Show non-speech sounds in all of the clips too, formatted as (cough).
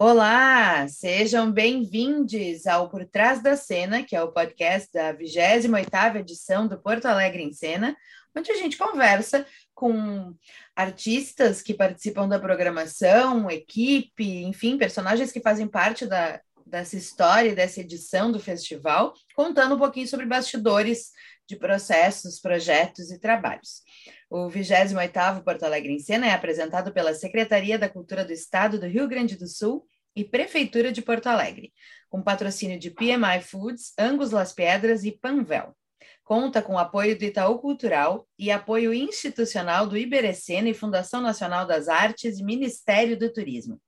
Olá, sejam bem-vindos ao Por Trás da Cena, que é o podcast da 28ª edição do Porto Alegre em Cena, onde a gente conversa com artistas que participam da programação, equipe, enfim, personagens que fazem parte da, dessa história, dessa edição do festival, contando um pouquinho sobre bastidores de processos, projetos e trabalhos. O 28º Porto Alegre em Cena é apresentado pela Secretaria da Cultura do Estado do Rio Grande do Sul e Prefeitura de Porto Alegre, com patrocínio de PMI Foods, Angus Las Pedras e Panvel. Conta com apoio do Itaú Cultural e apoio institucional do Iberecena e Fundação Nacional das Artes e Ministério do Turismo.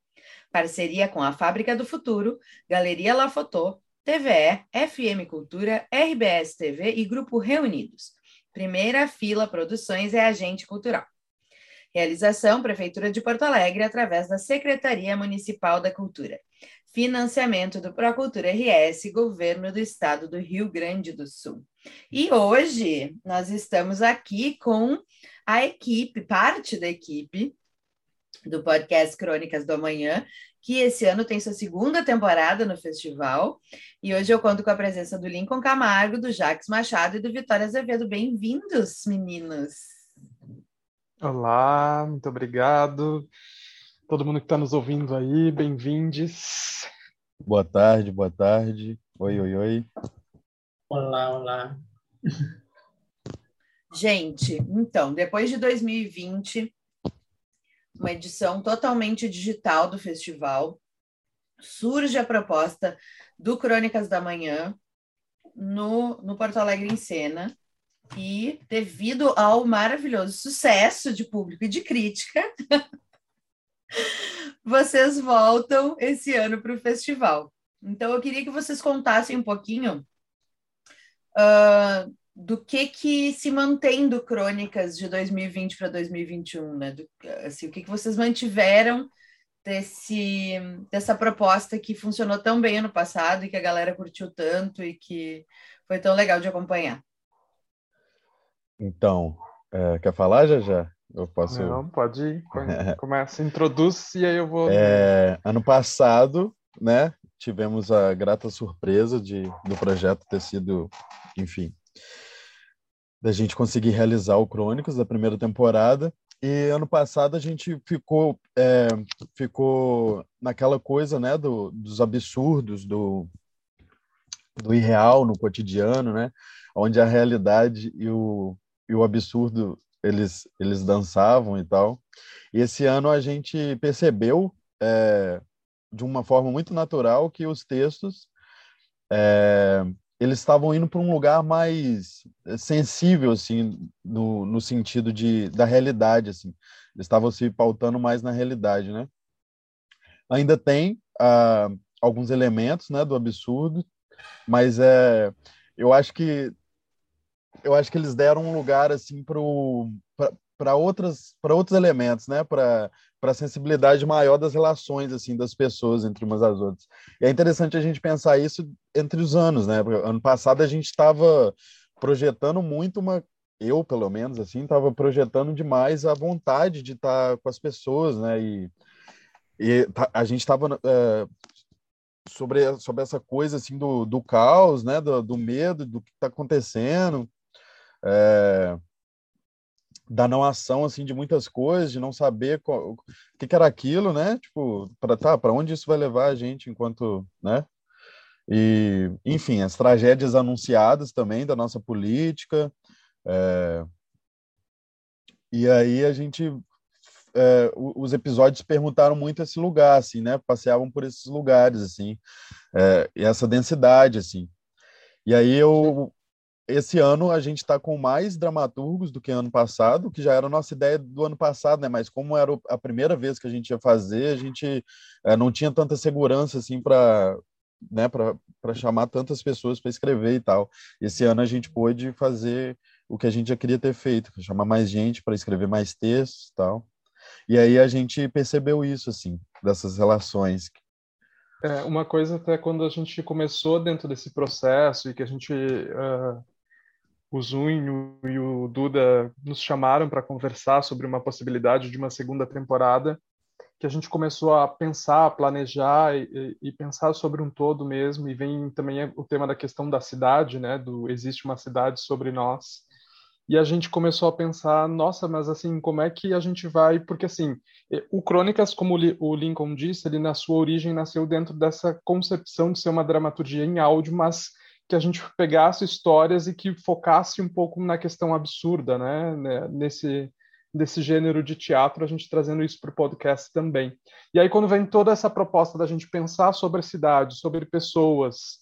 Parceria com a Fábrica do Futuro, Galeria La Fotô, TVE, FM Cultura, RBS TV e Grupo Reunidos. Primeira Fila Produções é agente cultural. Realização Prefeitura de Porto Alegre através da Secretaria Municipal da Cultura. Financiamento do Procultura RS, Governo do Estado do Rio Grande do Sul. E hoje nós estamos aqui com a equipe, parte da equipe do podcast Crônicas do Amanhã, que esse ano tem sua segunda temporada no festival. E hoje eu conto com a presença do Lincoln Camargo, do Jacques Machado e do Vitória Azevedo. Bem-vindos, meninos! Olá, muito obrigado. Todo mundo que está nos ouvindo aí, bem-vindos. Boa tarde, boa tarde. Oi, oi, oi. Olá, olá. Gente, então, depois de 2020, uma edição totalmente digital do festival. Surge a proposta do Crônicas da Manhã no, no Porto Alegre em Cena. E devido ao maravilhoso sucesso de público e de crítica, (laughs) vocês voltam esse ano para o festival. Então, eu queria que vocês contassem um pouquinho uh, do que que se mantém do Crônicas de 2020 para 2021, né? Do, assim, o que, que vocês mantiveram desse, dessa proposta que funcionou tão bem ano passado e que a galera curtiu tanto e que foi tão legal de acompanhar. Então, é, quer falar já já? Eu posso. Não, pode ir. (laughs) Começa, introduz e aí eu vou. É, ano passado, né? Tivemos a grata surpresa de do projeto ter sido, enfim, da gente conseguir realizar o Crônicos da primeira temporada. E ano passado a gente ficou é, ficou naquela coisa, né, do, dos absurdos, do, do irreal no cotidiano, né, onde a realidade e o, e o absurdo eles eles dançavam e tal. E esse ano a gente percebeu é, de uma forma muito natural que os textos é, eles estavam indo para um lugar mais eh, sensível, assim, no, no sentido de, da realidade, assim. Eles estavam se pautando mais na realidade, né? Ainda tem ah, alguns elementos, né, do absurdo, mas é, eu acho que eu acho que eles deram um lugar assim para para outras para outros elementos, né? Para para a sensibilidade maior das relações assim das pessoas entre umas às outras. E é interessante a gente pensar isso entre os anos, né? Porque ano passado a gente estava projetando muito uma eu pelo menos assim estava projetando demais a vontade de estar com as pessoas, né? E, e tá, a gente estava é, sobre sobre essa coisa assim do, do caos, né? Do, do medo do que está acontecendo. É, da não ação assim de muitas coisas, de não saber o que, que, era aquilo, né? Tipo, para tá, para onde isso vai levar a gente enquanto, né? E, enfim, as tragédias anunciadas também da nossa política. É... E aí a gente é, os episódios perguntaram muito esse lugar, assim, né? Passeavam por esses lugares, assim, é, e essa densidade, assim. E aí eu esse ano a gente está com mais dramaturgos do que ano passado, que já era a nossa ideia do ano passado, né? Mas como era a primeira vez que a gente ia fazer, a gente é, não tinha tanta segurança assim para né, para chamar tantas pessoas para escrever e tal. Esse ano a gente pôde fazer o que a gente já queria ter feito, chamar mais gente para escrever mais textos tal. E aí a gente percebeu isso, assim, dessas relações. É, uma coisa até quando a gente começou dentro desse processo e que a gente uh, o Zunho e o Duda nos chamaram para conversar sobre uma possibilidade de uma segunda temporada. que a gente começou a pensar, planejar e, e, pensar sobre um todo mesmo, e vem também o tema da questão da cidade, né, do existe uma cidade sobre nós, e a gente começou a pensar, nossa, mas assim, como é que a gente vai, porque assim, o Crônicas, como o Lincoln disse, ele na sua origem nasceu dentro dessa concepção de ser uma dramaturgia em áudio, mas que a gente pegasse histórias e que focasse um pouco na questão absurda, né, né nesse desse gênero de teatro, a gente trazendo isso para o podcast também. E aí quando vem toda essa proposta da gente pensar sobre a cidade, sobre pessoas,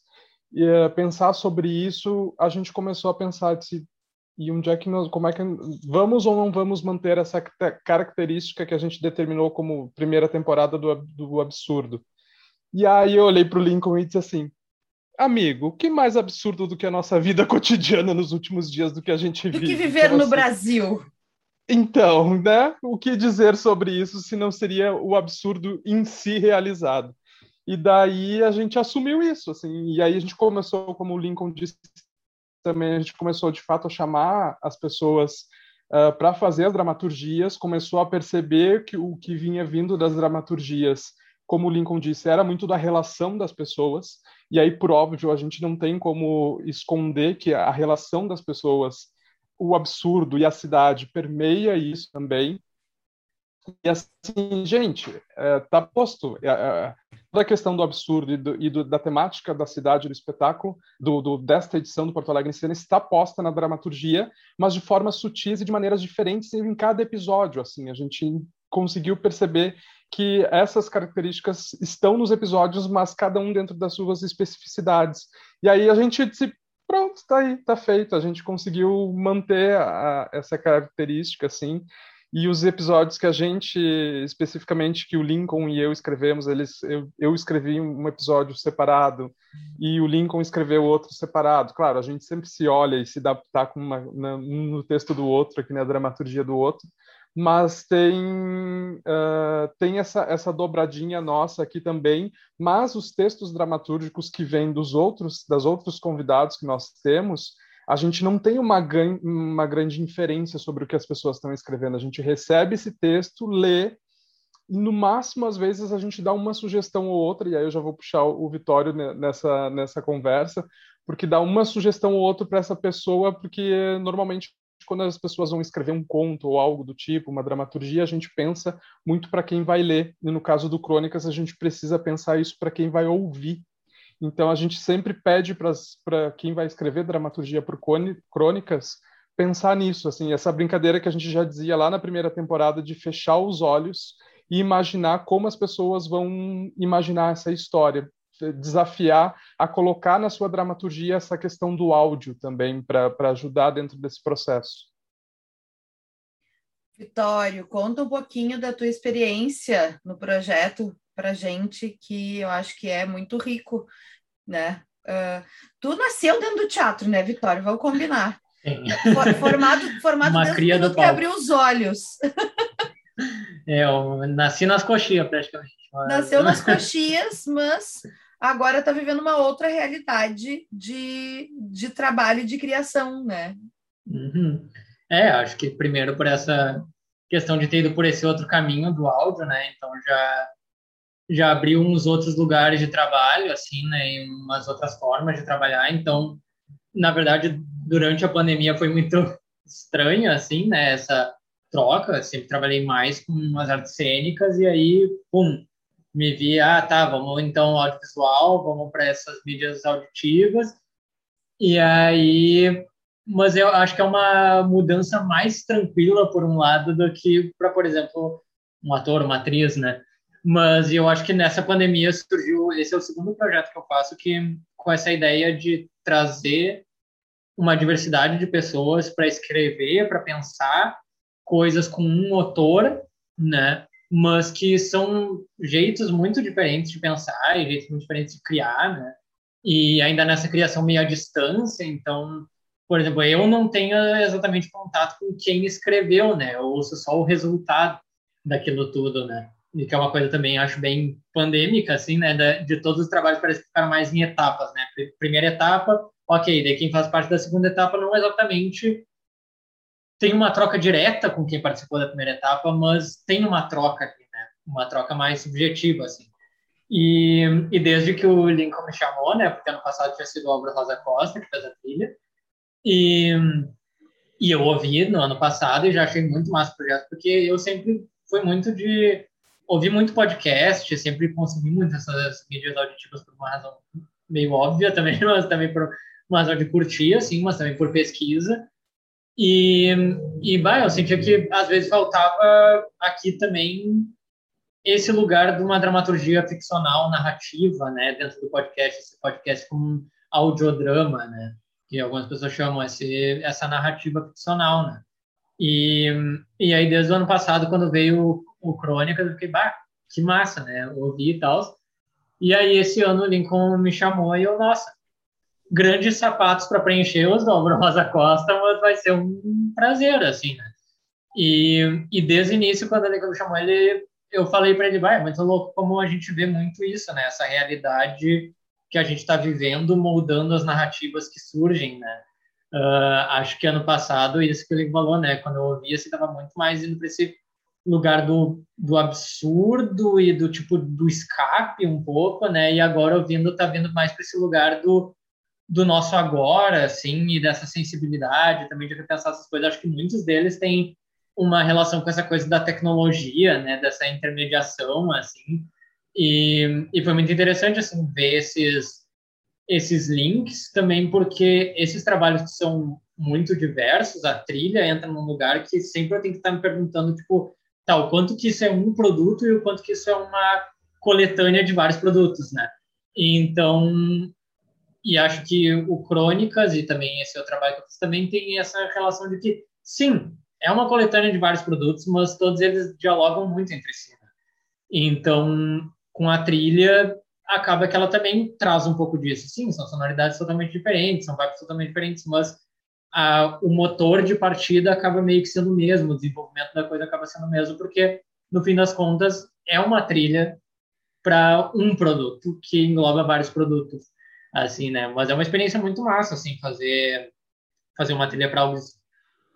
e uh, pensar sobre isso, a gente começou a pensar se e onde é que nós, como é que vamos ou não vamos manter essa característica que a gente determinou como primeira temporada do, do absurdo? E aí eu olhei para o Lincoln e disse assim, amigo, o que mais absurdo do que a nossa vida (laughs) cotidiana nos últimos dias do que a gente vive? Do que viver então, no assim, Brasil. Então, né? O que dizer sobre isso se não seria o absurdo em si realizado? E daí a gente assumiu isso, assim, e aí a gente começou, como o Lincoln disse, também a gente começou de fato a chamar as pessoas uh, para fazer as dramaturgias, começou a perceber que o que vinha vindo das dramaturgias, como o Lincoln disse, era muito da relação das pessoas, e aí, por óbvio, a gente não tem como esconder que a relação das pessoas, o absurdo e a cidade permeia isso também, e assim, gente, é, tá posto. É, é, toda a questão do absurdo e, do, e do, da temática da cidade, do espetáculo, do, do, desta edição do Porto Alegre em Cena, está posta na dramaturgia, mas de formas sutis e de maneiras diferentes em cada episódio. Assim, a gente conseguiu perceber que essas características estão nos episódios, mas cada um dentro das suas especificidades. E aí a gente disse, pronto, está aí, está feito. A gente conseguiu manter a, essa característica, assim, e os episódios que a gente, especificamente que o Lincoln e eu escrevemos, eles, eu, eu escrevi um episódio separado e o Lincoln escreveu outro separado. Claro, a gente sempre se olha e se adaptar com uma, na, no texto do outro, aqui na dramaturgia do outro, mas tem, uh, tem essa, essa dobradinha nossa aqui também, mas os textos dramatúrgicos que vêm dos outros, das outros convidados que nós temos, a gente não tem uma, uma grande inferência sobre o que as pessoas estão escrevendo. A gente recebe esse texto, lê, e no máximo, às vezes, a gente dá uma sugestão ou outra, e aí eu já vou puxar o Vitório nessa, nessa conversa, porque dá uma sugestão ou outra para essa pessoa, porque normalmente quando as pessoas vão escrever um conto ou algo do tipo, uma dramaturgia, a gente pensa muito para quem vai ler. E no caso do Crônicas, a gente precisa pensar isso para quem vai ouvir então a gente sempre pede para quem vai escrever dramaturgia por crônicas pensar nisso, assim, essa brincadeira que a gente já dizia lá na primeira temporada de fechar os olhos e imaginar como as pessoas vão imaginar essa história, desafiar a colocar na sua dramaturgia essa questão do áudio também para ajudar dentro desse processo. Vitório, conta um pouquinho da tua experiência no projeto para gente que eu acho que é muito rico, né? Uh, tu nasceu dentro do teatro, né, Vitória? Vamos combinar. For, formado, formado Uma cria do que abriu os olhos. É, eu nasci nas coxias, praticamente. Mas... Nasceu nas coxias, mas agora está vivendo uma outra realidade de, de trabalho e de criação, né? Uhum. É, acho que primeiro por essa questão de ter ido por esse outro caminho do áudio, né? Então já já abriu uns outros lugares de trabalho, assim, né, e umas outras formas de trabalhar. Então, na verdade, durante a pandemia foi muito (laughs) estranho, assim, né, essa troca. sempre trabalhei mais com as artes cênicas e aí, pum, me vi, ah, tá, vamos então audiovisual, vamos para essas mídias auditivas. E aí, mas eu acho que é uma mudança mais tranquila por um lado do que para, por exemplo, um ator, uma atriz, né? Mas eu acho que nessa pandemia surgiu, esse é o segundo projeto que eu faço que com essa ideia de trazer uma diversidade de pessoas para escrever, para pensar coisas com um motor, né? Mas que são jeitos muito diferentes de pensar jeitos muito diferentes de criar, né? E ainda nessa criação meio à distância, então, por exemplo, eu não tenho exatamente contato com quem escreveu, né? Eu ouço só o resultado daquilo tudo, né? e que é uma coisa também acho bem pandêmica, assim, né, de, todos os trabalhos parece que ficaram mais em etapas, né, primeira etapa, ok, daí quem faz parte da segunda etapa não exatamente tem uma troca direta com quem participou da primeira etapa, mas tem uma troca aqui, né, uma troca mais subjetiva, assim. E, e desde que o Lincoln me chamou, né, porque ano passado tinha sido o Álvaro Rosa Costa que fez a trilha, e, e eu ouvi no ano passado e já achei muito massa o projeto, porque eu sempre fui muito de ouvir muito podcast, sempre consumi muito essas mídias auditivas por uma razão meio óbvia também, (laughs) mas também por uma razão de curtir, assim, mas também por pesquisa. E, e bah, eu sentia que às vezes faltava aqui também esse lugar de uma dramaturgia ficcional narrativa, né, dentro do podcast, esse podcast como audiodrama, né, que algumas pessoas chamam esse, essa narrativa ficcional, né. E, e aí desde o ano passado, quando veio o, o Crônicas, eu fiquei, bah, que massa, né, ouvi e tal. E aí esse ano o Lincoln me chamou e eu, nossa, grandes sapatos para preencher os do Rosa Costa, mas vai ser um prazer, assim, né. E, e desde o início, quando Lincoln me chamou, ele eu falei para ele, vai, é muito louco como a gente vê muito isso, né? Essa realidade que a gente está vivendo, moldando as narrativas que surgem, né? Uh, acho que ano passado, isso que ele falou, né? Quando eu ouvia, você estava muito mais indo para esse lugar do, do absurdo e do tipo do escape um pouco, né? E agora ouvindo, tá vindo mais para esse lugar do, do nosso agora, assim, e dessa sensibilidade também de repensar essas coisas. Acho que muitos deles têm uma relação com essa coisa da tecnologia, né, dessa intermediação, assim, e, e foi muito interessante, assim, ver esses, esses links também, porque esses trabalhos que são muito diversos, a trilha entra num lugar que sempre eu tenho que estar me perguntando, tipo, tá, quanto que isso é um produto e o quanto que isso é uma coletânea de vários produtos, né? Então, e acho que o Crônicas e também esse outro trabalho que eu fiz também tem essa relação de que, sim, é uma coletânea de vários produtos, mas todos eles dialogam muito entre si. Né? Então, com a trilha, acaba que ela também traz um pouco disso. Sim, são sonoridades totalmente diferentes, são vibes totalmente diferentes, mas a, o motor de partida acaba meio que sendo o mesmo, o desenvolvimento da coisa acaba sendo o mesmo, porque, no fim das contas, é uma trilha para um produto que engloba vários produtos, assim, né? Mas é uma experiência muito massa, assim, fazer fazer uma trilha para algo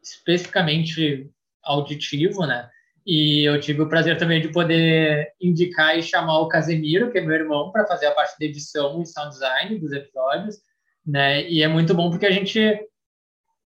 especificamente auditivo, né? E eu tive o prazer também de poder indicar e chamar o Casemiro, que é meu irmão, para fazer a parte de edição e sound design dos episódios, né? E é muito bom porque a gente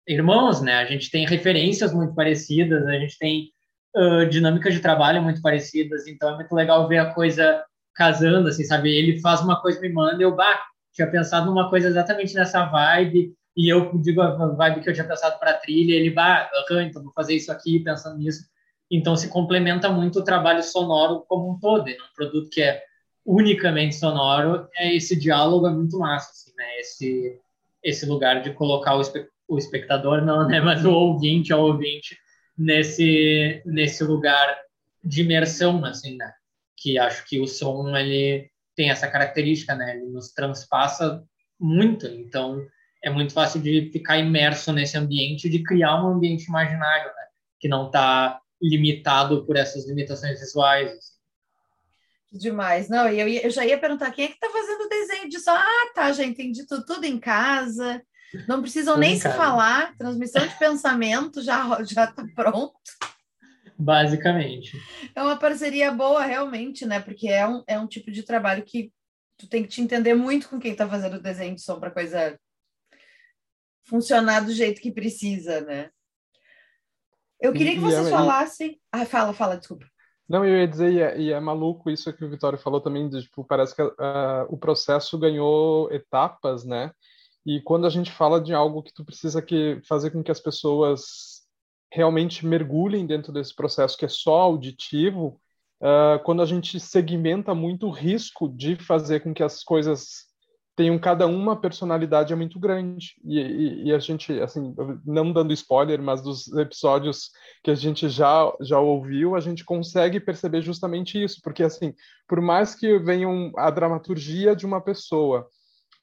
irmãos, né? A gente tem referências muito parecidas, a gente tem uh, dinâmicas de trabalho muito parecidas, então é muito legal ver a coisa casando, assim, sabe? Ele faz uma coisa me manda, eu bah, tinha pensado numa coisa exatamente nessa vibe e eu digo a vibe que eu tinha pensado para a trilha, ele vai, ah, então vou fazer isso aqui pensando nisso. Então se complementa muito o trabalho sonoro como um todo, né? um produto que é unicamente sonoro, é esse diálogo é muito massa, assim, né? Esse esse lugar de colocar o, espe o espectador não, né, (laughs) mas o ouvinte, o ouvinte nesse nesse lugar de imersão, assim, né? Que acho que o som ele tem essa característica, né? Ele nos transpassa muito, então é muito fácil de ficar imerso nesse ambiente, de criar um ambiente imaginário, né? que não está limitado por essas limitações visuais. Assim. Demais. Não, eu, eu já ia perguntar quem é que está fazendo o desenho disso. Ah, tá, já entendi tudo, tudo em casa. Não precisam tudo nem se falar, transmissão de pensamento já já está pronto. Basicamente. É uma parceria boa, realmente, né? Porque é um, é um tipo de trabalho que tu tem que te entender muito com quem está fazendo o desenho de som para coisa funcionar do jeito que precisa, né? Eu queria que vocês e, falassem. Ah, fala, fala, desculpa. Não, eu ia dizer, e é, e é maluco isso que o Vitório falou também, de, tipo, parece que uh, o processo ganhou etapas, né? E quando a gente fala de algo que tu precisa que fazer com que as pessoas realmente mergulhem dentro desse processo que é só auditivo, uh, quando a gente segmenta muito o risco de fazer com que as coisas tenham cada uma personalidade é muito grande. E, e, e, a gente assim não dando spoiler mas dos episódios que a gente já já ouviu a gente consegue perceber justamente isso porque assim por mais que venham a dramaturgia de uma pessoa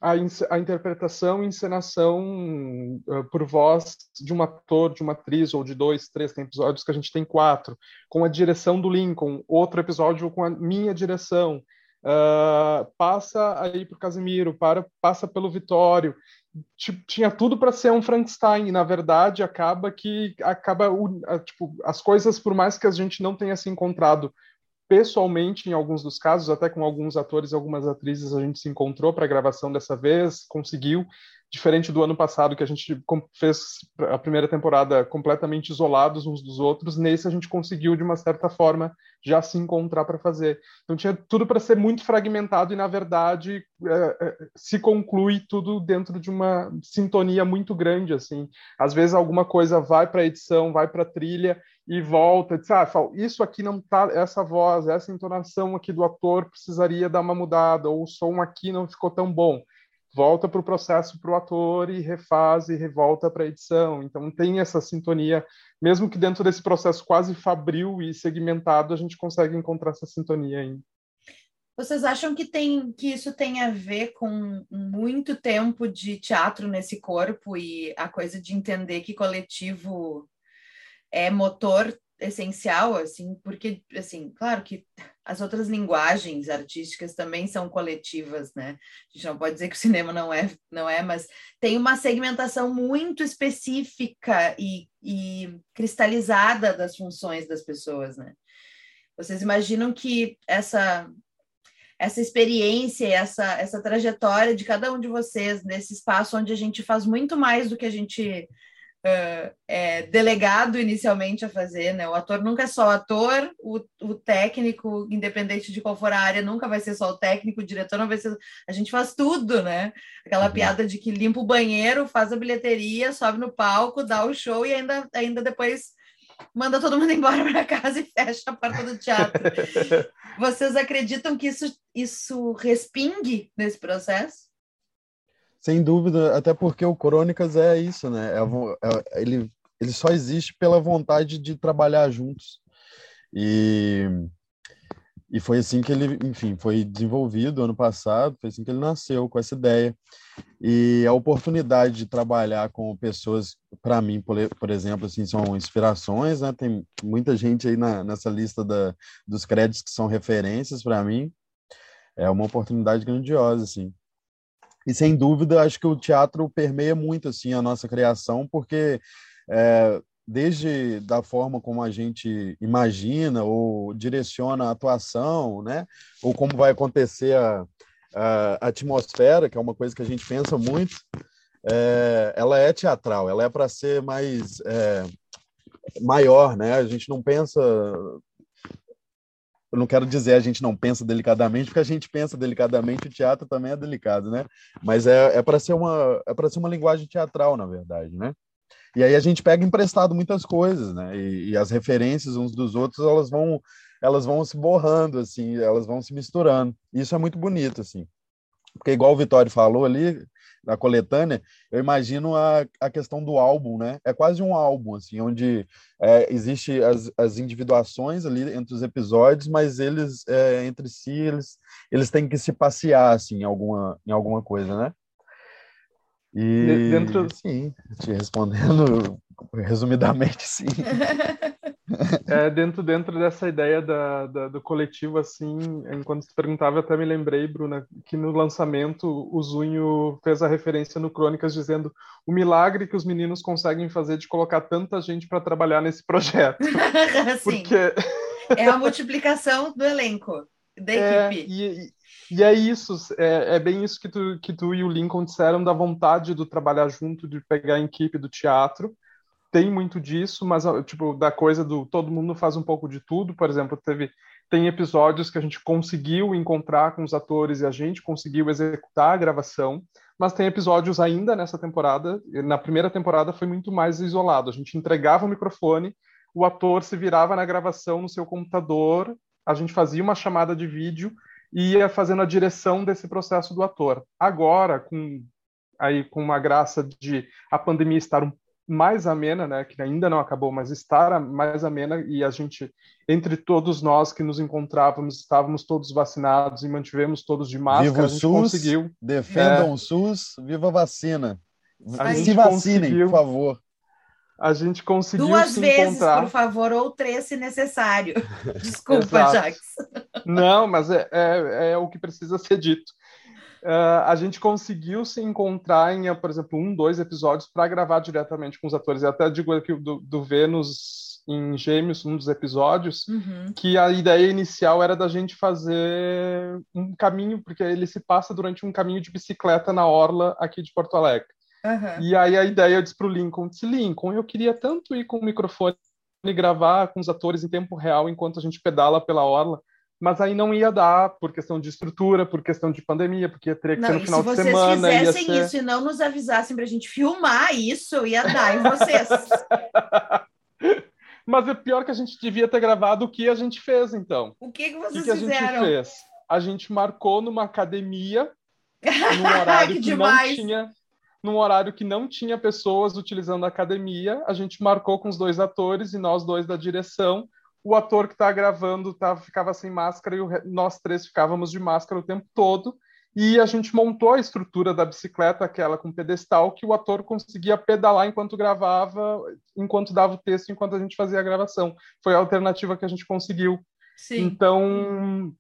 a, a interpretação e encenação uh, por voz de um ator de uma atriz ou de dois três tem episódios que a gente tem quatro com a direção do Lincoln outro episódio com a minha direção uh, passa aí para o Casimiro, para, passa pelo Vitório. Tinha tudo para ser um Frankenstein, e na verdade acaba que acaba tipo, as coisas, por mais que a gente não tenha se encontrado pessoalmente em alguns dos casos, até com alguns atores e algumas atrizes a gente se encontrou para a gravação dessa vez, conseguiu diferente do ano passado, que a gente fez a primeira temporada completamente isolados uns dos outros, nesse a gente conseguiu, de uma certa forma, já se encontrar para fazer. Então tinha tudo para ser muito fragmentado e, na verdade, é, é, se conclui tudo dentro de uma sintonia muito grande, assim. Às vezes alguma coisa vai para edição, vai para a trilha e volta, diz, ah, isso aqui não tá, essa voz, essa entonação aqui do ator precisaria dar uma mudada, ou o som aqui não ficou tão bom volta para o processo para o ator e refaz e revolta para a edição. Então tem essa sintonia, mesmo que dentro desse processo quase fabril e segmentado, a gente consegue encontrar essa sintonia ainda. Vocês acham que tem que isso tem a ver com muito tempo de teatro nesse corpo e a coisa de entender que coletivo é motor essencial, assim, porque, assim, claro que as outras linguagens artísticas também são coletivas, né? A gente não pode dizer que o cinema não é, não é, mas tem uma segmentação muito específica e, e cristalizada das funções das pessoas, né? Vocês imaginam que essa essa experiência, essa essa trajetória de cada um de vocês nesse espaço onde a gente faz muito mais do que a gente uh, é, delegado inicialmente a fazer, né? O ator nunca é só o ator, o, o técnico, independente de qual for a área, nunca vai ser só o técnico, o diretor não vai ser. A gente faz tudo, né? Aquela uhum. piada de que limpa o banheiro, faz a bilheteria, sobe no palco, dá o show e ainda, ainda depois manda todo mundo (laughs) embora para casa e fecha a porta do teatro. (laughs) Vocês acreditam que isso, isso respingue nesse processo? Sem dúvida, até porque o Crônicas é isso, né? É, é, ele, ele só existe pela vontade de trabalhar juntos. E, e foi assim que ele, enfim, foi desenvolvido ano passado, foi assim que ele nasceu, com essa ideia. E a oportunidade de trabalhar com pessoas, para mim, por, por, exemplo, assim, são inspirações, né? Tem muita gente aí na, nessa lista da, dos créditos que são referências para mim. É uma oportunidade grandiosa, assim. E sem dúvida, acho que o teatro permeia muito assim a nossa criação, porque é, desde da forma como a gente imagina ou direciona a atuação, né, ou como vai acontecer a, a atmosfera, que é uma coisa que a gente pensa muito, é, ela é teatral, ela é para ser mais é, maior, né? A gente não pensa eu não quero dizer a gente não pensa delicadamente, porque a gente pensa delicadamente, o teatro também é delicado, né? Mas é, é para ser uma é para ser uma linguagem teatral, na verdade, né? E aí a gente pega emprestado muitas coisas, né? E, e as referências uns dos outros, elas vão elas vão se borrando assim, elas vão se misturando. Isso é muito bonito assim. Porque igual o Vitório falou ali, da coletânea, eu imagino a, a questão do álbum, né? É quase um álbum, assim, onde é, existe as, as individuações ali entre os episódios, mas eles, é, entre si, eles, eles têm que se passear, assim, em alguma, em alguma coisa, né? E, dentro... sim, te respondendo (laughs) resumidamente, sim. (laughs) É, dentro, dentro dessa ideia da, da, do coletivo, assim, enquanto você perguntava, até me lembrei, Bruna, que no lançamento o Zunho fez a referência no Crônicas dizendo o milagre que os meninos conseguem fazer de colocar tanta gente para trabalhar nesse projeto. (laughs) Sim. Porque... é a multiplicação do elenco, da é, equipe. E, e é isso, é, é, bem isso que tu, que tu e o Lincoln disseram da vontade do trabalhar junto, de pegar a equipe do teatro tem muito disso, mas tipo da coisa do todo mundo faz um pouco de tudo. Por exemplo, teve tem episódios que a gente conseguiu encontrar com os atores e a gente conseguiu executar a gravação, mas tem episódios ainda nessa temporada. Na primeira temporada foi muito mais isolado. A gente entregava o microfone, o ator se virava na gravação no seu computador, a gente fazia uma chamada de vídeo e ia fazendo a direção desse processo do ator. Agora, com aí com uma graça de a pandemia estar um mais amena, né, que ainda não acabou, mas estar mais amena e a gente, entre todos nós que nos encontrávamos, estávamos todos vacinados e mantivemos todos de máscara, viva o SUS, conseguiu. Defendam é, o SUS, viva a vacina. A se vacinem, por favor. A gente conseguiu Duas vezes, encontrar. por favor, ou três se necessário. (laughs) Desculpa, Jax. Não, mas é, é, é o que precisa ser dito uh, a gente conseguiu se encontrar em, por exemplo, um, dois episódios para gravar diretamente com os atores. Eu até digo aqui do, do Vênus em Gêmeos, um dos episódios, uhum. que a ideia inicial era da gente fazer um caminho, porque ele se passa durante um caminho de bicicleta na orla aqui de Porto Alegre. Uhum. E aí a ideia eu disse para o Lincoln, disse, Lincoln, eu queria tanto ir com o microfone e gravar com os atores em tempo real enquanto a gente pedala pela orla, mas aí não ia dar por questão de estrutura, por questão de pandemia, porque teria que não, ser no final de semana. Se vocês fizessem ser... isso e não nos avisassem para a gente filmar isso, ia dar em vocês. (laughs) mas é pior que a gente devia ter gravado o que a gente fez, então. O que, que vocês o que a fizeram? gente fez? A gente marcou numa academia, (laughs) num horário que, que não tinha num horário que não tinha pessoas utilizando a academia. A gente marcou com os dois atores e nós dois da direção. O ator que está gravando tá, ficava sem máscara e o, nós três ficávamos de máscara o tempo todo. E a gente montou a estrutura da bicicleta, aquela com pedestal, que o ator conseguia pedalar enquanto gravava, enquanto dava o texto, enquanto a gente fazia a gravação. Foi a alternativa que a gente conseguiu. Sim. Então,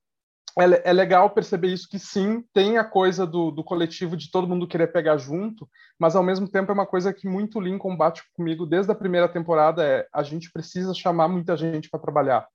é, é, legal perceber isso que sim tem a coisa do, do, coletivo de todo mundo querer pegar junto, mas ao mesmo tempo é uma coisa que muito Lincoln bate comigo desde a primeira temporada é a gente precisa chamar muita gente para trabalhar.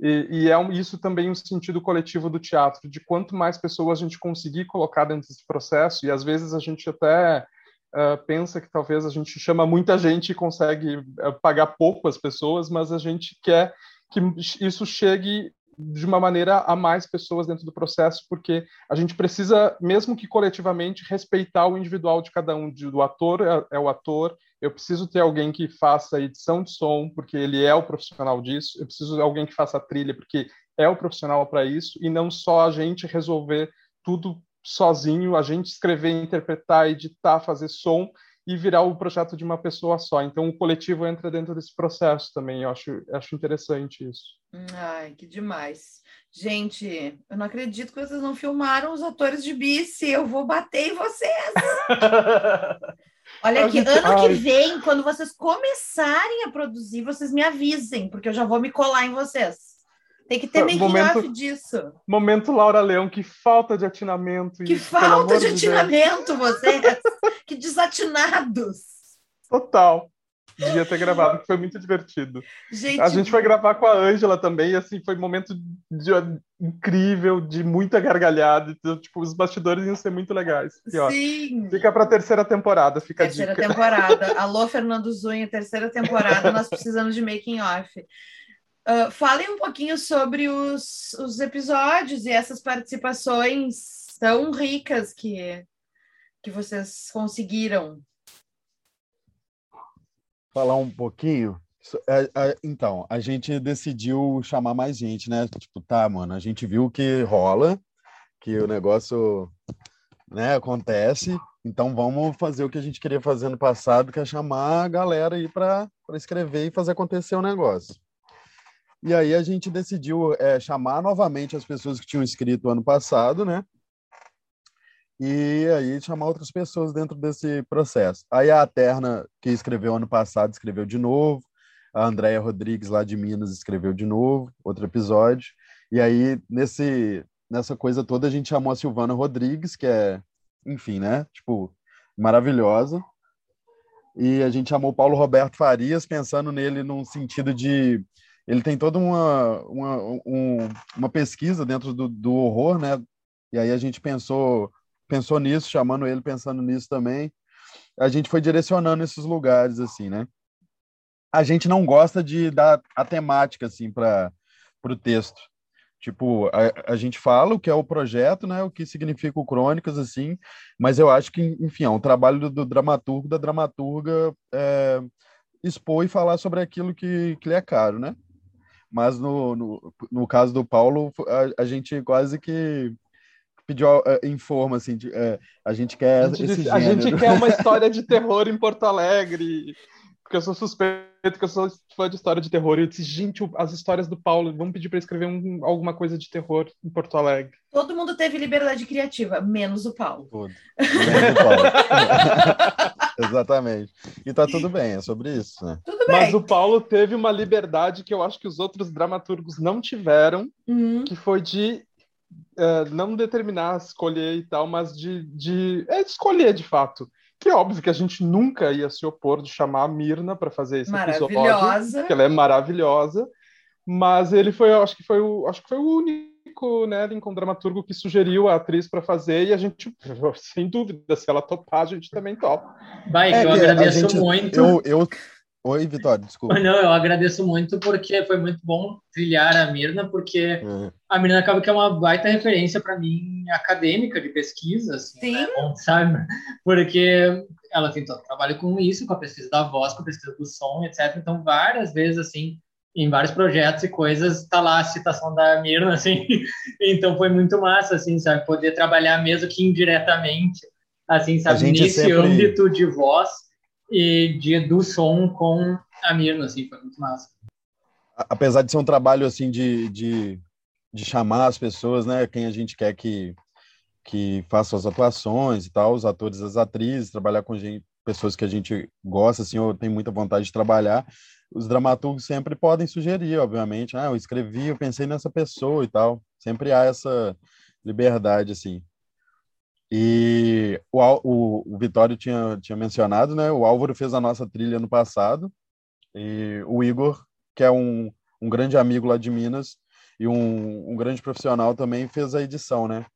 E, e é um, isso também um sentido coletivo do teatro de quanto mais pessoas a gente conseguir colocar dentro desse processo e às vezes a gente até uh, pensa que talvez a gente chama muita gente e consegue uh, pagar pouco as pessoas, mas a gente quer que isso chegue de uma maneira a mais pessoas dentro do processo, porque a gente precisa, mesmo que coletivamente, respeitar o individual de cada um. Do ator é, é, o ator, eu preciso ter alguém que faça edição de som, porque ele é o profissional disso, eu preciso de alguém que faça trilha, porque é o profissional para isso, e não só a gente resolver tudo sozinho, a gente escrever, interpretar, editar, fazer som e virar o projeto de uma pessoa só. Então, o coletivo entra dentro desse processo também. Eu acho, acho interessante isso. Ai, que demais. Gente, eu não acredito que vocês não filmaram os atores de bice. Eu vou bater em vocês. (laughs) Olha aqui, ano que vem, quando vocês começarem a produzir, vocês me avisem, porque eu já vou me colar em vocês. Tem que ter making momento, off disso. Momento Laura Leão, que falta de atinamento. Que isso, falta de atinamento, vocês! (laughs) que desatinados! Total. Devia ter gravado, que foi muito divertido. Gente, a gente foi gravar com a Ângela também, e assim, foi um momento de, incrível, de muita gargalhada. Então, tipo, os bastidores iam ser muito legais. E, ó, Sim. Fica para a terceira temporada, fica terceira a dica. temporada. (laughs) Alô, Fernando Zunha, terceira temporada, nós precisamos de making off. Uh, falem um pouquinho sobre os, os episódios e essas participações tão ricas que, que vocês conseguiram. Falar um pouquinho. É, é, então, a gente decidiu chamar mais gente, né? Tipo, tá, mano, a gente viu que rola, que o negócio né, acontece, então vamos fazer o que a gente queria fazer no passado, que é chamar a galera aí para escrever e fazer acontecer o negócio. E aí a gente decidiu é, chamar novamente as pessoas que tinham escrito ano passado, né? E aí chamar outras pessoas dentro desse processo. Aí a Terna, que escreveu ano passado, escreveu de novo. A Andréia Rodrigues, lá de Minas, escreveu de novo, outro episódio. E aí, nesse, nessa coisa toda, a gente chamou a Silvana Rodrigues, que é, enfim, né? Tipo, maravilhosa. E a gente chamou o Paulo Roberto Farias, pensando nele num sentido de ele tem toda uma, uma, um, uma pesquisa dentro do, do horror, né? E aí a gente pensou, pensou nisso, chamando ele, pensando nisso também. A gente foi direcionando esses lugares, assim, né? A gente não gosta de dar a temática, assim, para o texto. Tipo, a, a gente fala o que é o projeto, né? O que significa o Crônicas, assim, mas eu acho que, enfim, é um trabalho do, do dramaturgo, da dramaturga é, expor e falar sobre aquilo que, que lhe é caro, né? mas no, no, no caso do Paulo, a, a gente quase que pediu uh, em forma, assim, de, uh, a gente quer a gente, a gente quer uma história de (laughs) terror em Porto Alegre, porque eu sou suspeito que eu sou fã de história de terror, e eu disse, gente, as histórias do Paulo, vamos pedir para escrever um, alguma coisa de terror em Porto Alegre. Todo mundo teve liberdade criativa, menos o Paulo. Tudo. Menos o Paulo. (laughs) Exatamente. E tá tudo bem, é sobre isso, né? Tudo bem. Mas o Paulo teve uma liberdade que eu acho que os outros dramaturgos não tiveram, uhum. que foi de uh, não determinar, escolher e tal, mas de, de é, escolher de fato. que é óbvio que a gente nunca ia se opor de chamar a Mirna para fazer esse episódio, porque ela é maravilhosa, mas ele foi, acho que foi o, acho que foi o único, né, Lincoln dramaturgo que sugeriu a atriz para fazer e a gente, (laughs) sem dúvida, se ela topar, a gente também topa. Vai, é, eu agradeço gente, muito. Eu, eu, Oi, Vitória, desculpa. Não, eu agradeço muito porque foi muito bom trilhar a Mirna, porque uhum. a Mirna acaba que é uma baita referência para mim acadêmica de pesquisa, assim, Sim. Né? Bom, sabe? Porque ela tem todo trabalho com isso, com a pesquisa da voz, com a pesquisa do som, etc. Então, várias vezes, assim, em vários projetos e coisas, tá lá a citação da Mirna, assim. (laughs) então, foi muito massa, assim, sabe? Poder trabalhar mesmo que indiretamente, assim, sabe? Nesse sempre... âmbito de voz e de, do som com a Mirna, assim, foi muito massa. Apesar de ser um trabalho, assim, de, de, de chamar as pessoas, né, quem a gente quer que, que faça as atuações e tal, os atores as atrizes, trabalhar com gente, pessoas que a gente gosta, assim, ou tem muita vontade de trabalhar, os dramaturgos sempre podem sugerir, obviamente, ah, eu escrevi, eu pensei nessa pessoa e tal, sempre há essa liberdade, assim. E o, o, o Vitório tinha, tinha mencionado, né? O Álvaro fez a nossa trilha no passado. E o Igor, que é um, um grande amigo lá de Minas e um, um grande profissional também, fez a edição, né?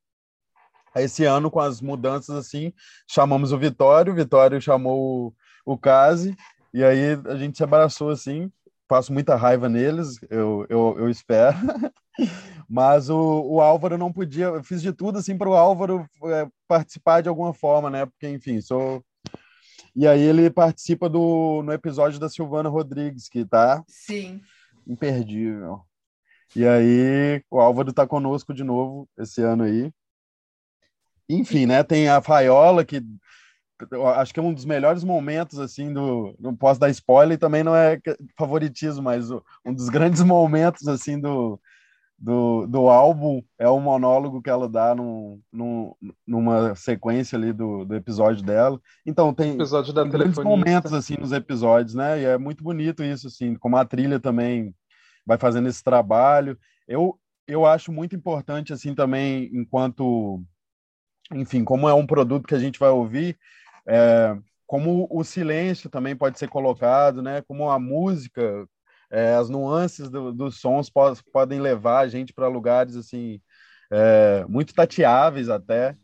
Esse ano, com as mudanças assim, chamamos o Vitório, o Vitório chamou o, o Case, e aí a gente se abraçou assim. Passo muita raiva neles, eu, eu, eu espero. (laughs) Mas o, o Álvaro não podia, eu fiz de tudo assim para o Álvaro é, participar de alguma forma, né? Porque, enfim, sou. E aí ele participa do, no episódio da Silvana Rodrigues, que tá Sim. imperdível. E aí o Álvaro tá conosco de novo esse ano aí. Enfim, né? Tem a Faiola, que acho que é um dos melhores momentos, assim, do. Não posso dar spoiler, também não é favoritismo, mas um dos grandes (laughs) momentos, assim, do, do, do álbum é o monólogo que ela dá num, num, numa sequência ali do, do episódio dela. Então tem, episódio tem grandes momentos assim nos episódios, né? E é muito bonito isso, assim, como a trilha também vai fazendo esse trabalho. Eu, eu acho muito importante, assim, também, enquanto, enfim, como é um produto que a gente vai ouvir, é, como o silêncio também pode ser colocado, né? Como a música é, as nuances do, dos sons po podem levar a gente para lugares assim é, muito tateáveis até.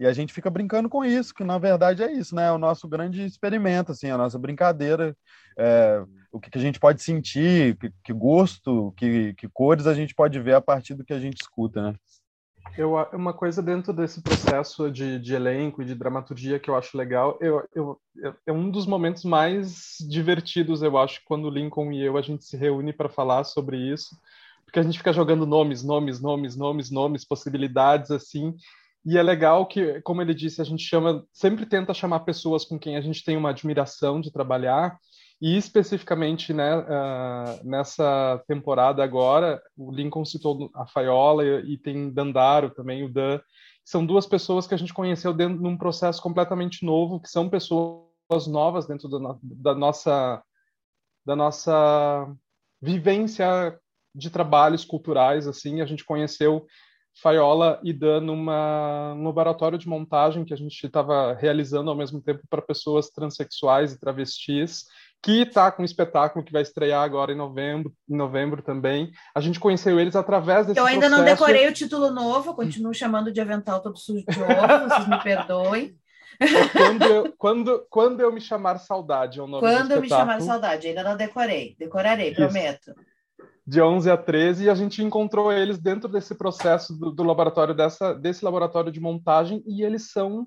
E a gente fica brincando com isso que na verdade é isso né? É o nosso grande experimento assim a nossa brincadeira é, o que, que, a gente pode sentir que, que gosto que, que cores a gente pode ver a partir do que a gente escuta né eu, uma coisa dentro desse processo de, de elenco e de dramaturgia que eu acho legal, eu, eu, é um dos momentos mais divertidos, eu acho, quando Lincoln e eu a gente se reúne para falar sobre isso, porque a gente fica jogando nomes, nomes, nomes, nomes, nomes, possibilidades assim. E é legal que, como ele disse, a gente chama, sempre tenta chamar pessoas com quem a gente tem uma admiração de trabalhar e especificamente né, uh, nessa temporada agora, o Lincoln citou a Faiola e, e, tem Dandaro também, o Dan. São duas pessoas que a gente conheceu dentro de um processo completamente novo, que são pessoas novas dentro da, nossa da nossa vivência de trabalhos culturais. Assim, a gente conheceu Faiola e Dan numa, num laboratório de montagem que a gente estava realizando ao mesmo tempo para pessoas transexuais e travestis que está com um espetáculo que vai estrear agora em novembro, em novembro também. A gente conheceu eles através desse Eu ainda processo. não decorei o título novo, continuo chamando de Avental Todo Sujo de Ovo, vocês me perdoem. Quando eu, quando, quando eu me chamar saudade, é o nome Quando eu me chamar saudade, ainda não decorei. Decorarei, Isso. prometo. De 11 a 13, e a gente encontrou eles dentro desse processo do, do laboratório, dessa, desse laboratório de montagem, e eles são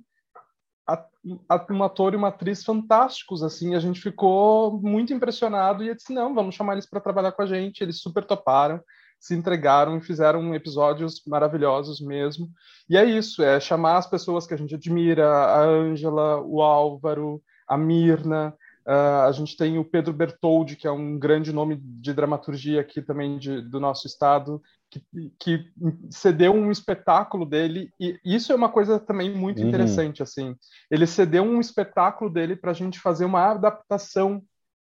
um ator e uma atriz fantásticos, assim, a gente ficou muito impressionado e eu disse, não, vamos chamar eles para trabalhar com a gente, eles super toparam, se entregaram e fizeram episódios maravilhosos mesmo, e é isso, é chamar as pessoas que a gente admira, a Ângela, o Álvaro, a Mirna, Uh, a gente tem o Pedro Bertoldi, que é um grande nome de dramaturgia aqui também de, do nosso estado, que, que, cedeu um espetáculo dele, e isso é uma coisa também muito uhum. interessante, assim. Ele cedeu um espetáculo dele para a gente fazer uma adaptação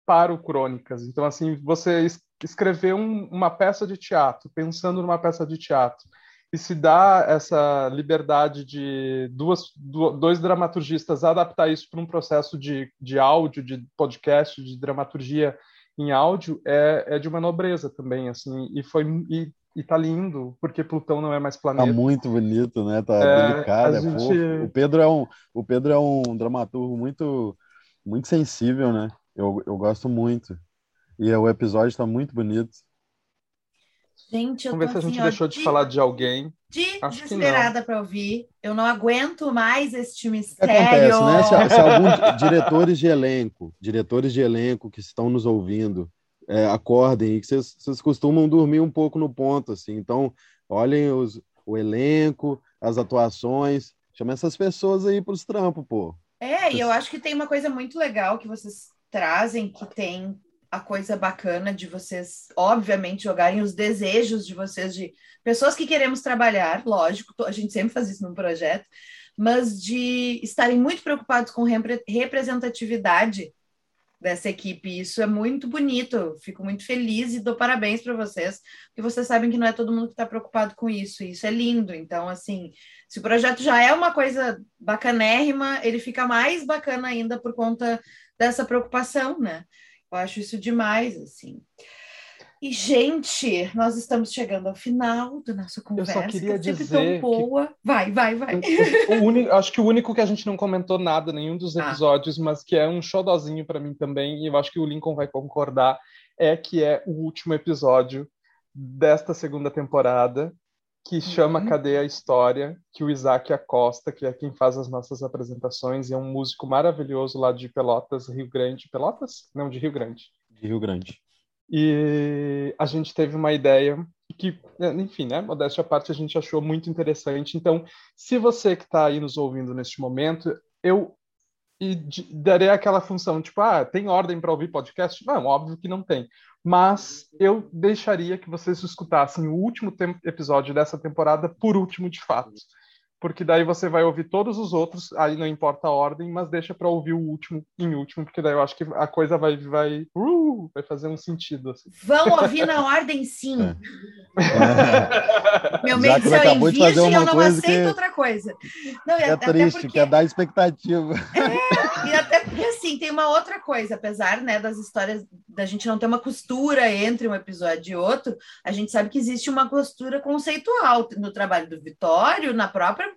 para o Crônicas. Então, assim, você escrever um, uma peça de teatro, pensando numa peça de teatro, e se dá essa liberdade de duas, dois dramaturgistas adaptar isso para um processo de, de áudio, de podcast, de dramaturgia em áudio, é, é de uma nobreza também, assim, e foi e, e tá lindo, porque Plutão não é mais planeta. Tá muito bonito, né? Tá é, delicado, é gente... fofo. O Pedro é um, o Pedro é um dramaturgo muito, muito sensível, né? Eu, eu gosto muito. E o episódio está muito bonito. Gente, eu Vamos ver se a gente assim, deixou de, de falar de alguém. desesperada para ouvir. Eu não aguento mais este mistério. Acontece, né? Se, se alguns diretores de elenco, diretores de elenco que estão nos ouvindo, é, acordem, que vocês, vocês costumam dormir um pouco no ponto, assim. Então, olhem os, o elenco, as atuações, chama essas pessoas aí para os trampos, pô. É, e eu acho que tem uma coisa muito legal que vocês trazem, que tem a coisa bacana de vocês, obviamente, jogarem os desejos de vocês, de pessoas que queremos trabalhar, lógico, a gente sempre faz isso num projeto, mas de estarem muito preocupados com representatividade dessa equipe. Isso é muito bonito. Fico muito feliz e dou parabéns para vocês, porque vocês sabem que não é todo mundo que está preocupado com isso. E isso é lindo. Então, assim, se o projeto já é uma coisa bacanérrima, ele fica mais bacana ainda por conta dessa preocupação, né? Eu acho isso demais, assim. E, gente, nós estamos chegando ao final da nossa conversa. Eu só queria que dizer. Tão boa. Que... Vai, vai, vai. O, o único, acho que o único que a gente não comentou nada, nenhum dos ah. episódios, ah. mas que é um xodozinho para mim também, e eu acho que o Lincoln vai concordar, é que é o último episódio desta segunda temporada, que chama uhum. Cadê a História, que o Isaac Acosta, que é quem faz as nossas apresentações, e é um músico maravilhoso lá de Pelotas, Rio Grande. Pelotas? Não, de Rio Grande. De Rio Grande. E a gente teve uma ideia que, enfim, né, modéstia à parte, a gente achou muito interessante. Então, se você que está aí nos ouvindo neste momento, eu darei aquela função, tipo, ah, tem ordem para ouvir podcast? Não, óbvio que não tem. Mas eu deixaria que vocês escutassem o último episódio dessa temporada por último de fato porque daí você vai ouvir todos os outros, aí não importa a ordem, mas deixa para ouvir o último em último, porque daí eu acho que a coisa vai vai, uh, vai fazer um sentido. Assim. Vão ouvir na ordem, sim. É. Meu (laughs) medo é eu invisto e eu não aceito que... outra coisa. Não, é triste, porque... quer dar expectativa. (laughs) É, e até porque assim, tem uma outra coisa, apesar né, das histórias da gente não ter uma costura entre um episódio e outro, a gente sabe que existe uma costura conceitual no trabalho do Vitório, na própria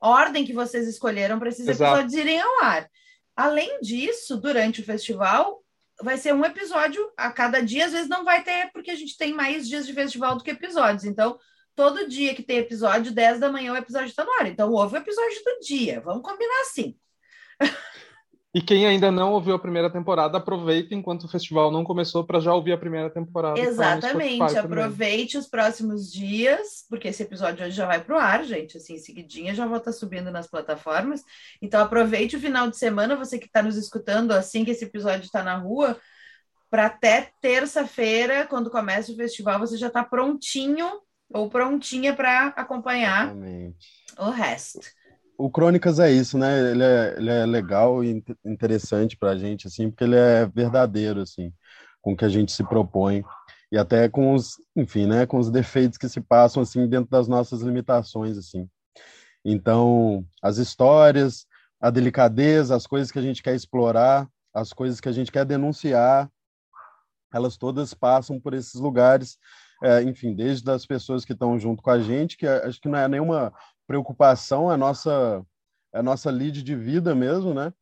ordem que vocês escolheram para esses Exato. episódios irem ao ar. Além disso, durante o festival, vai ser um episódio a cada dia, às vezes não vai ter, porque a gente tem mais dias de festival do que episódios. Então, todo dia que tem episódio, 10 da manhã, o episódio está no ar. Então, houve o episódio do dia. Vamos combinar assim. (laughs) E quem ainda não ouviu a primeira temporada, aproveita enquanto o festival não começou para já ouvir a primeira temporada. Tá Exatamente, aproveite os próximos dias, porque esse episódio hoje já vai para o ar, gente, assim, seguidinha já vou estar tá subindo nas plataformas. Então aproveite o final de semana, você que está nos escutando assim que esse episódio está na rua, para até terça-feira, quando começa o festival, você já está prontinho ou prontinha para acompanhar Exatamente. o resto o Crônicas é isso, né? Ele é, ele é legal e interessante para a gente, assim, porque ele é verdadeiro, assim, com o que a gente se propõe e até com os, enfim, né, com os defeitos que se passam assim dentro das nossas limitações, assim. Então, as histórias, a delicadeza, as coisas que a gente quer explorar, as coisas que a gente quer denunciar, elas todas passam por esses lugares, é, enfim, desde as pessoas que estão junto com a gente, que acho que não é nenhuma preocupação, a nossa, a nossa lead de vida mesmo, né?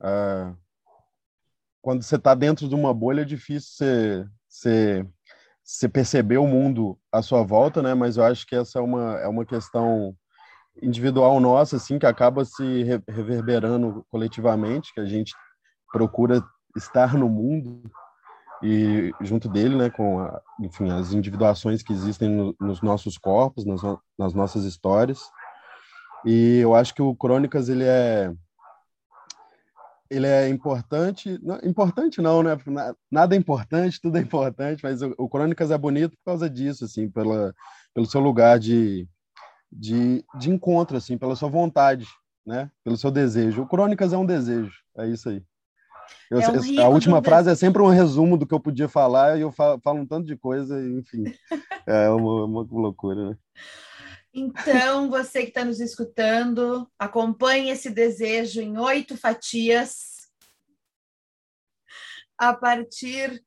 É, quando você está dentro de uma bolha, é difícil você, você, você perceber o mundo à sua volta, né? Mas eu acho que essa é uma, é uma questão individual nossa, assim, que acaba se reverberando coletivamente, que a gente procura estar no mundo e junto dele, né, com a, enfim as individuações que existem no, nos nossos corpos, nas, nas nossas histórias. E eu acho que o Crônicas ele é ele é importante, não, importante não, né? Nada é importante, tudo é importante, mas o, o Crônicas é bonito por causa disso, assim, pela, pelo seu lugar de, de, de encontro, assim, pela sua vontade, né? Pelo seu desejo. O Crônicas é um desejo, é isso aí. Eu, é um a última frase é sempre um resumo do que eu podia falar e eu falo, falo um tanto de coisa, enfim. (laughs) é uma, uma loucura, né? Então, você que está nos escutando, acompanhe esse desejo em oito fatias. A partir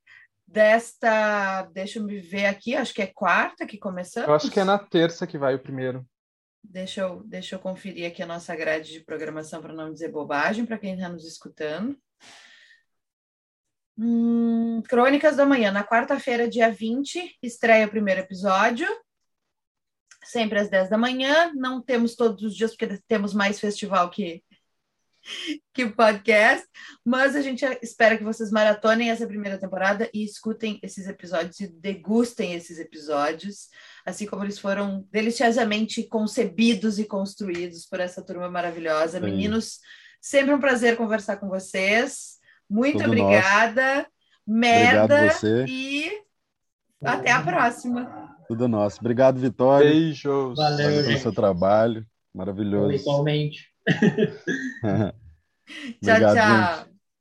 desta. Deixa eu me ver aqui, acho que é quarta que começamos. Eu acho que é na terça que vai o primeiro. Deixa eu, deixa eu conferir aqui a nossa grade de programação para não dizer bobagem, para quem está nos escutando. Hum, Crônicas da Manhã, na quarta-feira, dia 20, estreia o primeiro episódio. Sempre às 10 da manhã. Não temos todos os dias, porque temos mais festival que, que podcast. Mas a gente espera que vocês maratonem essa primeira temporada e escutem esses episódios e degustem esses episódios, assim como eles foram deliciosamente concebidos e construídos por essa turma maravilhosa. Sim. Meninos, sempre um prazer conversar com vocês. Muito Tudo obrigada. Nosso. Merda. E até a próxima. Tudo nosso. Obrigado, Vitória. Beijos. Valeu, pelo seu trabalho. Maravilhoso. Igualmente. (laughs) tchau, tchau. Gente.